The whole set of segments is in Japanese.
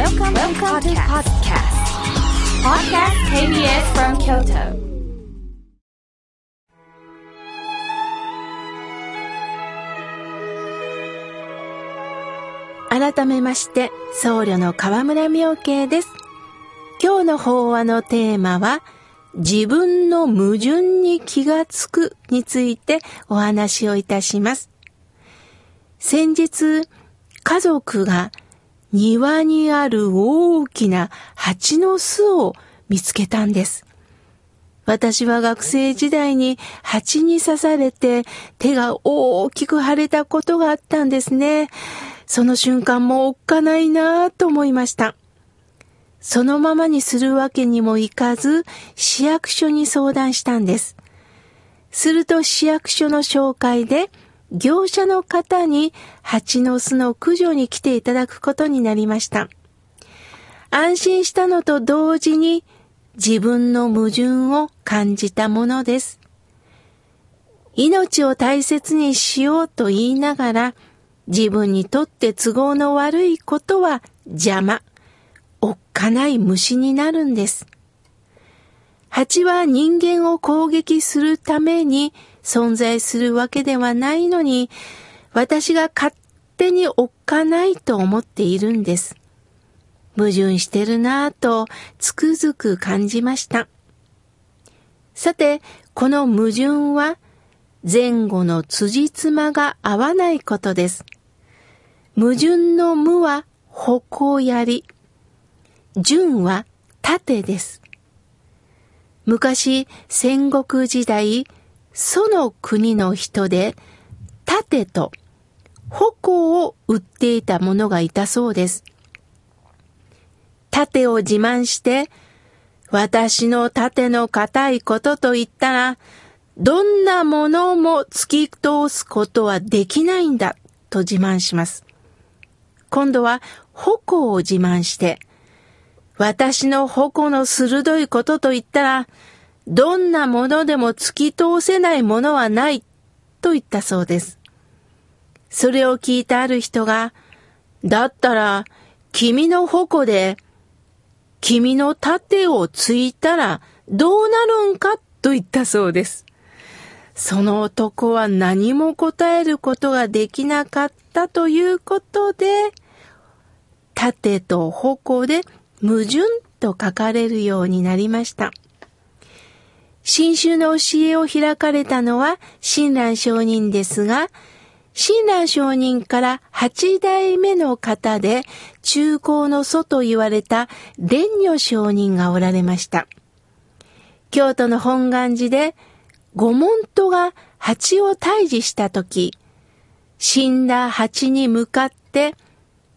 Welcome, Welcome to podcast. Podcast KBS from Kyoto. 改めまして、僧侶の河村明慶です。今日の法話のテーマは、自分の矛盾に気がつくについてお話をいたします。先日、家族が庭にある大きな蜂の巣を見つけたんです。私は学生時代に蜂に刺されて手が大きく腫れたことがあったんですね。その瞬間もおっかないなぁと思いました。そのままにするわけにもいかず、市役所に相談したんです。すると市役所の紹介で、業者の方に蜂の巣の駆除に来ていただくことになりました。安心したのと同時に自分の矛盾を感じたものです。命を大切にしようと言いながら、自分にとって都合の悪いことは邪魔、おっかない虫になるんです。蜂は人間を攻撃するために存在するわけではないのに、私が勝手におっかないと思っているんです。矛盾してるなぁとつくづく感じました。さて、この矛盾は前後の辻褄が合わないことです。矛盾の無は矛やり。順は盾です。昔、戦国時代、その国の人で、盾と矛を売っていた者がいたそうです。盾を自慢して、私の盾の硬いことと言ったら、どんなものも突き通すことはできないんだと自慢します。今度は矛を自慢して、私の矛の鋭いことと言ったら、どんなものでも突き通せないものはないと言ったそうです。それを聞いたある人が、だったら、君の矛で、君の盾をついたらどうなるんかと言ったそうです。その男は何も答えることができなかったということで、盾と矛で矛盾と書かれるようになりました。新宗の教えを開かれたのは親鸞上人ですが、親鸞上人から八代目の方で中高の祖と言われた蓮如上人がおられました。京都の本願寺で御門徒が蜂を退治したとき、死んだ蜂に向かって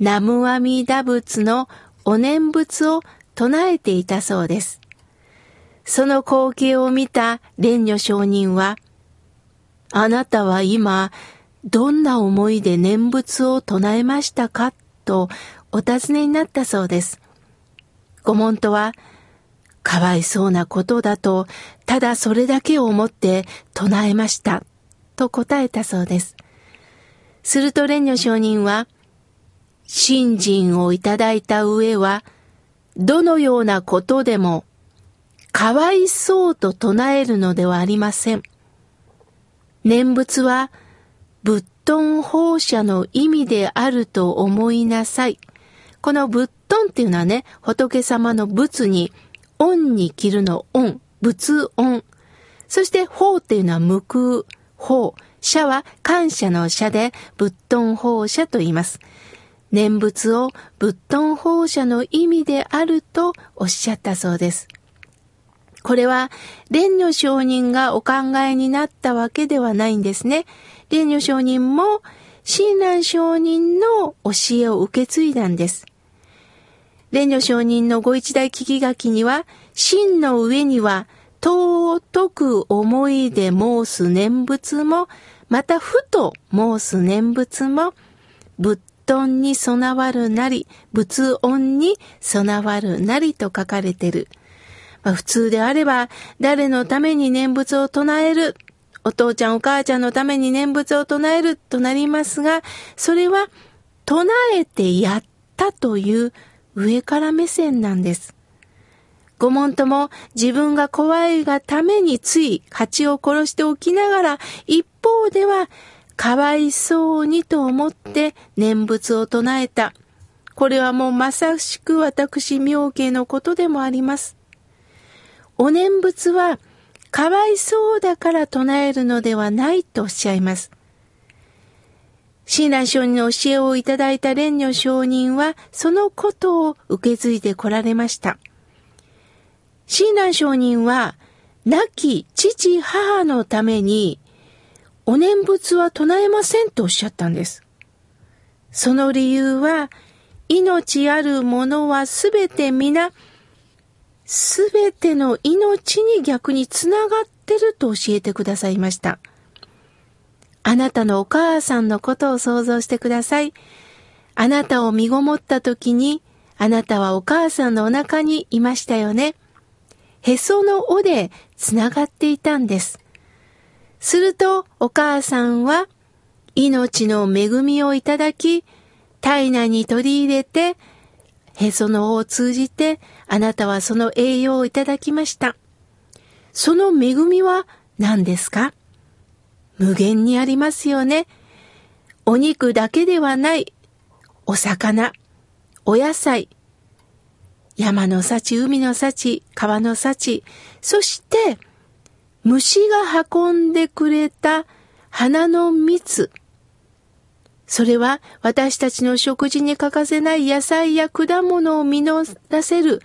南無阿弥陀仏のお念仏を唱えていたそうです。その光景を見た蓮如上人は、あなたは今、どんな思いで念仏を唱えましたか？とお尋ねになったそうです。ご門徒は、かわいそうなことだと、ただそれだけを思って唱えました、と答えたそうです。すると蓮如上人は、信心をいただいた上は、どのようなことでも、かわいそうと唱えるのではありません。念仏は、仏頓放射の意味であると思いなさい。この仏頓っていうのはね、仏様の仏に、恩に切るの恩、仏恩。そして法っていうのは無空、法。社は感謝の社で仏頓放射と言います。念仏を仏頓放射の意味であるとおっしゃったそうです。これは、蓮如上人がお考えになったわけではないんですね。蓮如上人も、親鸞上人の教えを受け継いだんです。蓮如上人のご一代聞き書きには、真の上には、尊く思いで申す念仏も、またふと申す念仏も、仏頓に備わるなり、仏音に備わるなりと書かれてる。まあ、普通であれば、誰のために念仏を唱える、お父ちゃんお母ちゃんのために念仏を唱えるとなりますが、それは唱えてやったという上から目線なんです。ごもんとも自分が怖いがためについ蜂を殺しておきながら、一方ではかわいそうにと思って念仏を唱えた。これはもうまさしく私妙慶のことでもあります。お念仏はかわいそうだから唱えるのではないとおっしゃいます。親鸞上人の教えをいただいた蓮如上人はそのことを受け継いで来られました。親鸞上人は亡き父母のためにお念仏は唱えませんとおっしゃったんです。その理由は、命あるものはすべて皆、すべての命に逆につながってると教えてくださいました。あなたのお母さんのことを想像してください。あなたを身ごもった時に、あなたはお母さんのお腹にいましたよね。へその尾でつながっていたんです。するとお母さんは命の恵みをいただき、体内に取り入れて、へその緒を通じてあなたはその栄養をいただきました。その恵みは何ですか？無限にありますよね。お肉だけではない、お魚、お野菜、山の幸、海の幸、川の幸、そして虫が運んでくれた花の蜜。それは私たちの食事に欠かせない野菜や果物を実らせる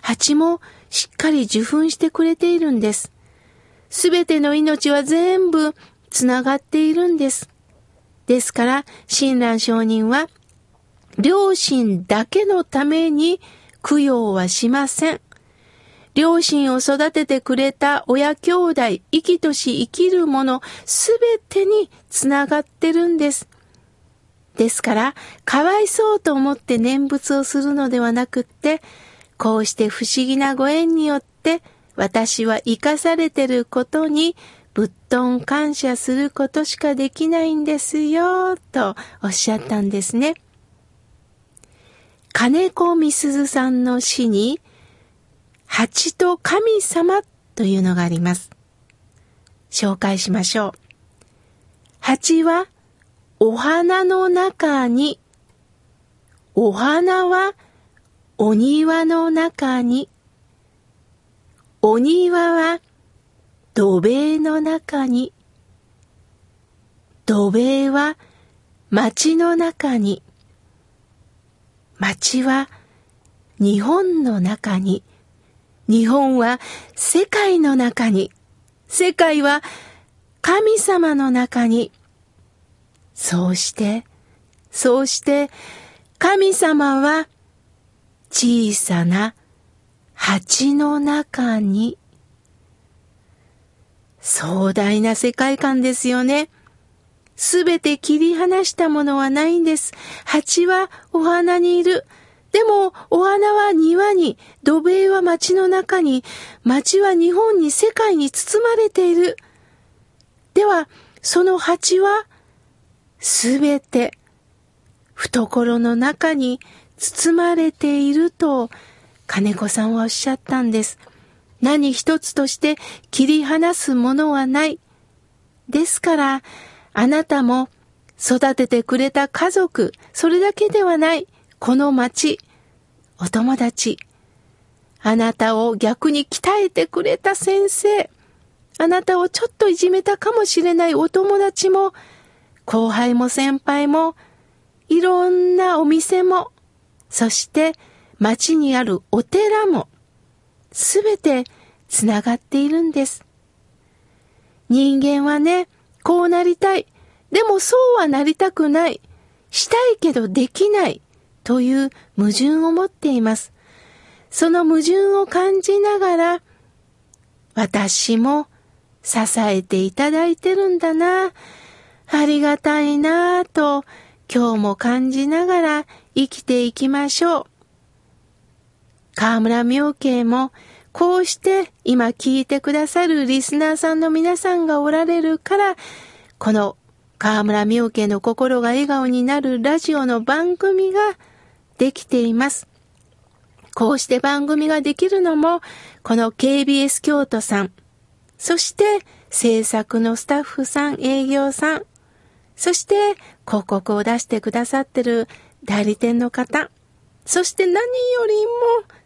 蜂もしっかり受粉してくれているんです。すべての命は全部つながっているんです。ですから、親鸞上人は、両親だけのために供養はしません。両親を育ててくれた親兄弟、生きとし生きるもの、すべてにつながってるんです。ですから、かわいそうと思って念仏をするのではなくって、こうして不思議なご縁によって、私は生かされてることに、ぶっとん感謝することしかできないんですよ、とおっしゃったんですね。金子みすずさんの詩に、蜂と神様というのがあります。紹介しましょう。蜂はお花の中に、お花はお庭の中に、お庭は土塀の中に、土塀は町の中に、町は日本の中に、日本は世界の中に、世界は神様の中に、そうして、そうして神様は小さな蜂の中に、壮大な世界観ですよね。すべて切り離したものはないんです。蜂はお花にいる。でも、お花は庭に、土塀は街の中に、街は日本に世界に包まれている。では、その蜂は、すべて、懐の中に包まれていると、金子さんはおっしゃったんです。何一つとして切り離すものはない。ですから、あなたも育ててくれた家族、それだけではない。この町、お友達、あなたを逆に鍛えてくれた先生、あなたをちょっといじめたかもしれないお友達も、後輩も先輩も、いろんなお店も、そして町にあるお寺も、すべてつながっているんです。人間はね、こうなりたい。でもそうはなりたくない。したいけどできない。という矛盾を持っています。その矛盾を感じながら、私も支えていただいてるんだな、ありがたいなと今日も感じながら生きていきましょう。河村明慶もこうして今聞いてくださるリスナーさんの皆さんがおられるから、この河村明慶の心が笑顔になるラジオの番組ができています。こうして番組ができるのも、この KBS 京都さん、そして制作のスタッフさん、営業さん、そして広告を出してくださってる代理店の方、そして何よりも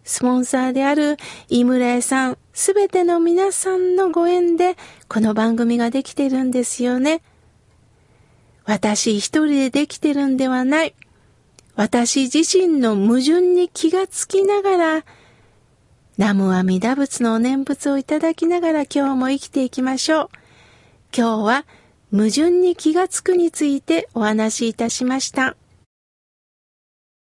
スポンサーである井村屋さん、すべての皆さんのご縁でこの番組ができてるんですよね。私一人でできてるんではない。私自身の矛盾に気がつきながら、南無阿弥陀仏のお念仏をいただきながら今日も生きていきましょう。今日は矛盾に気がつくについてお話しいたしました。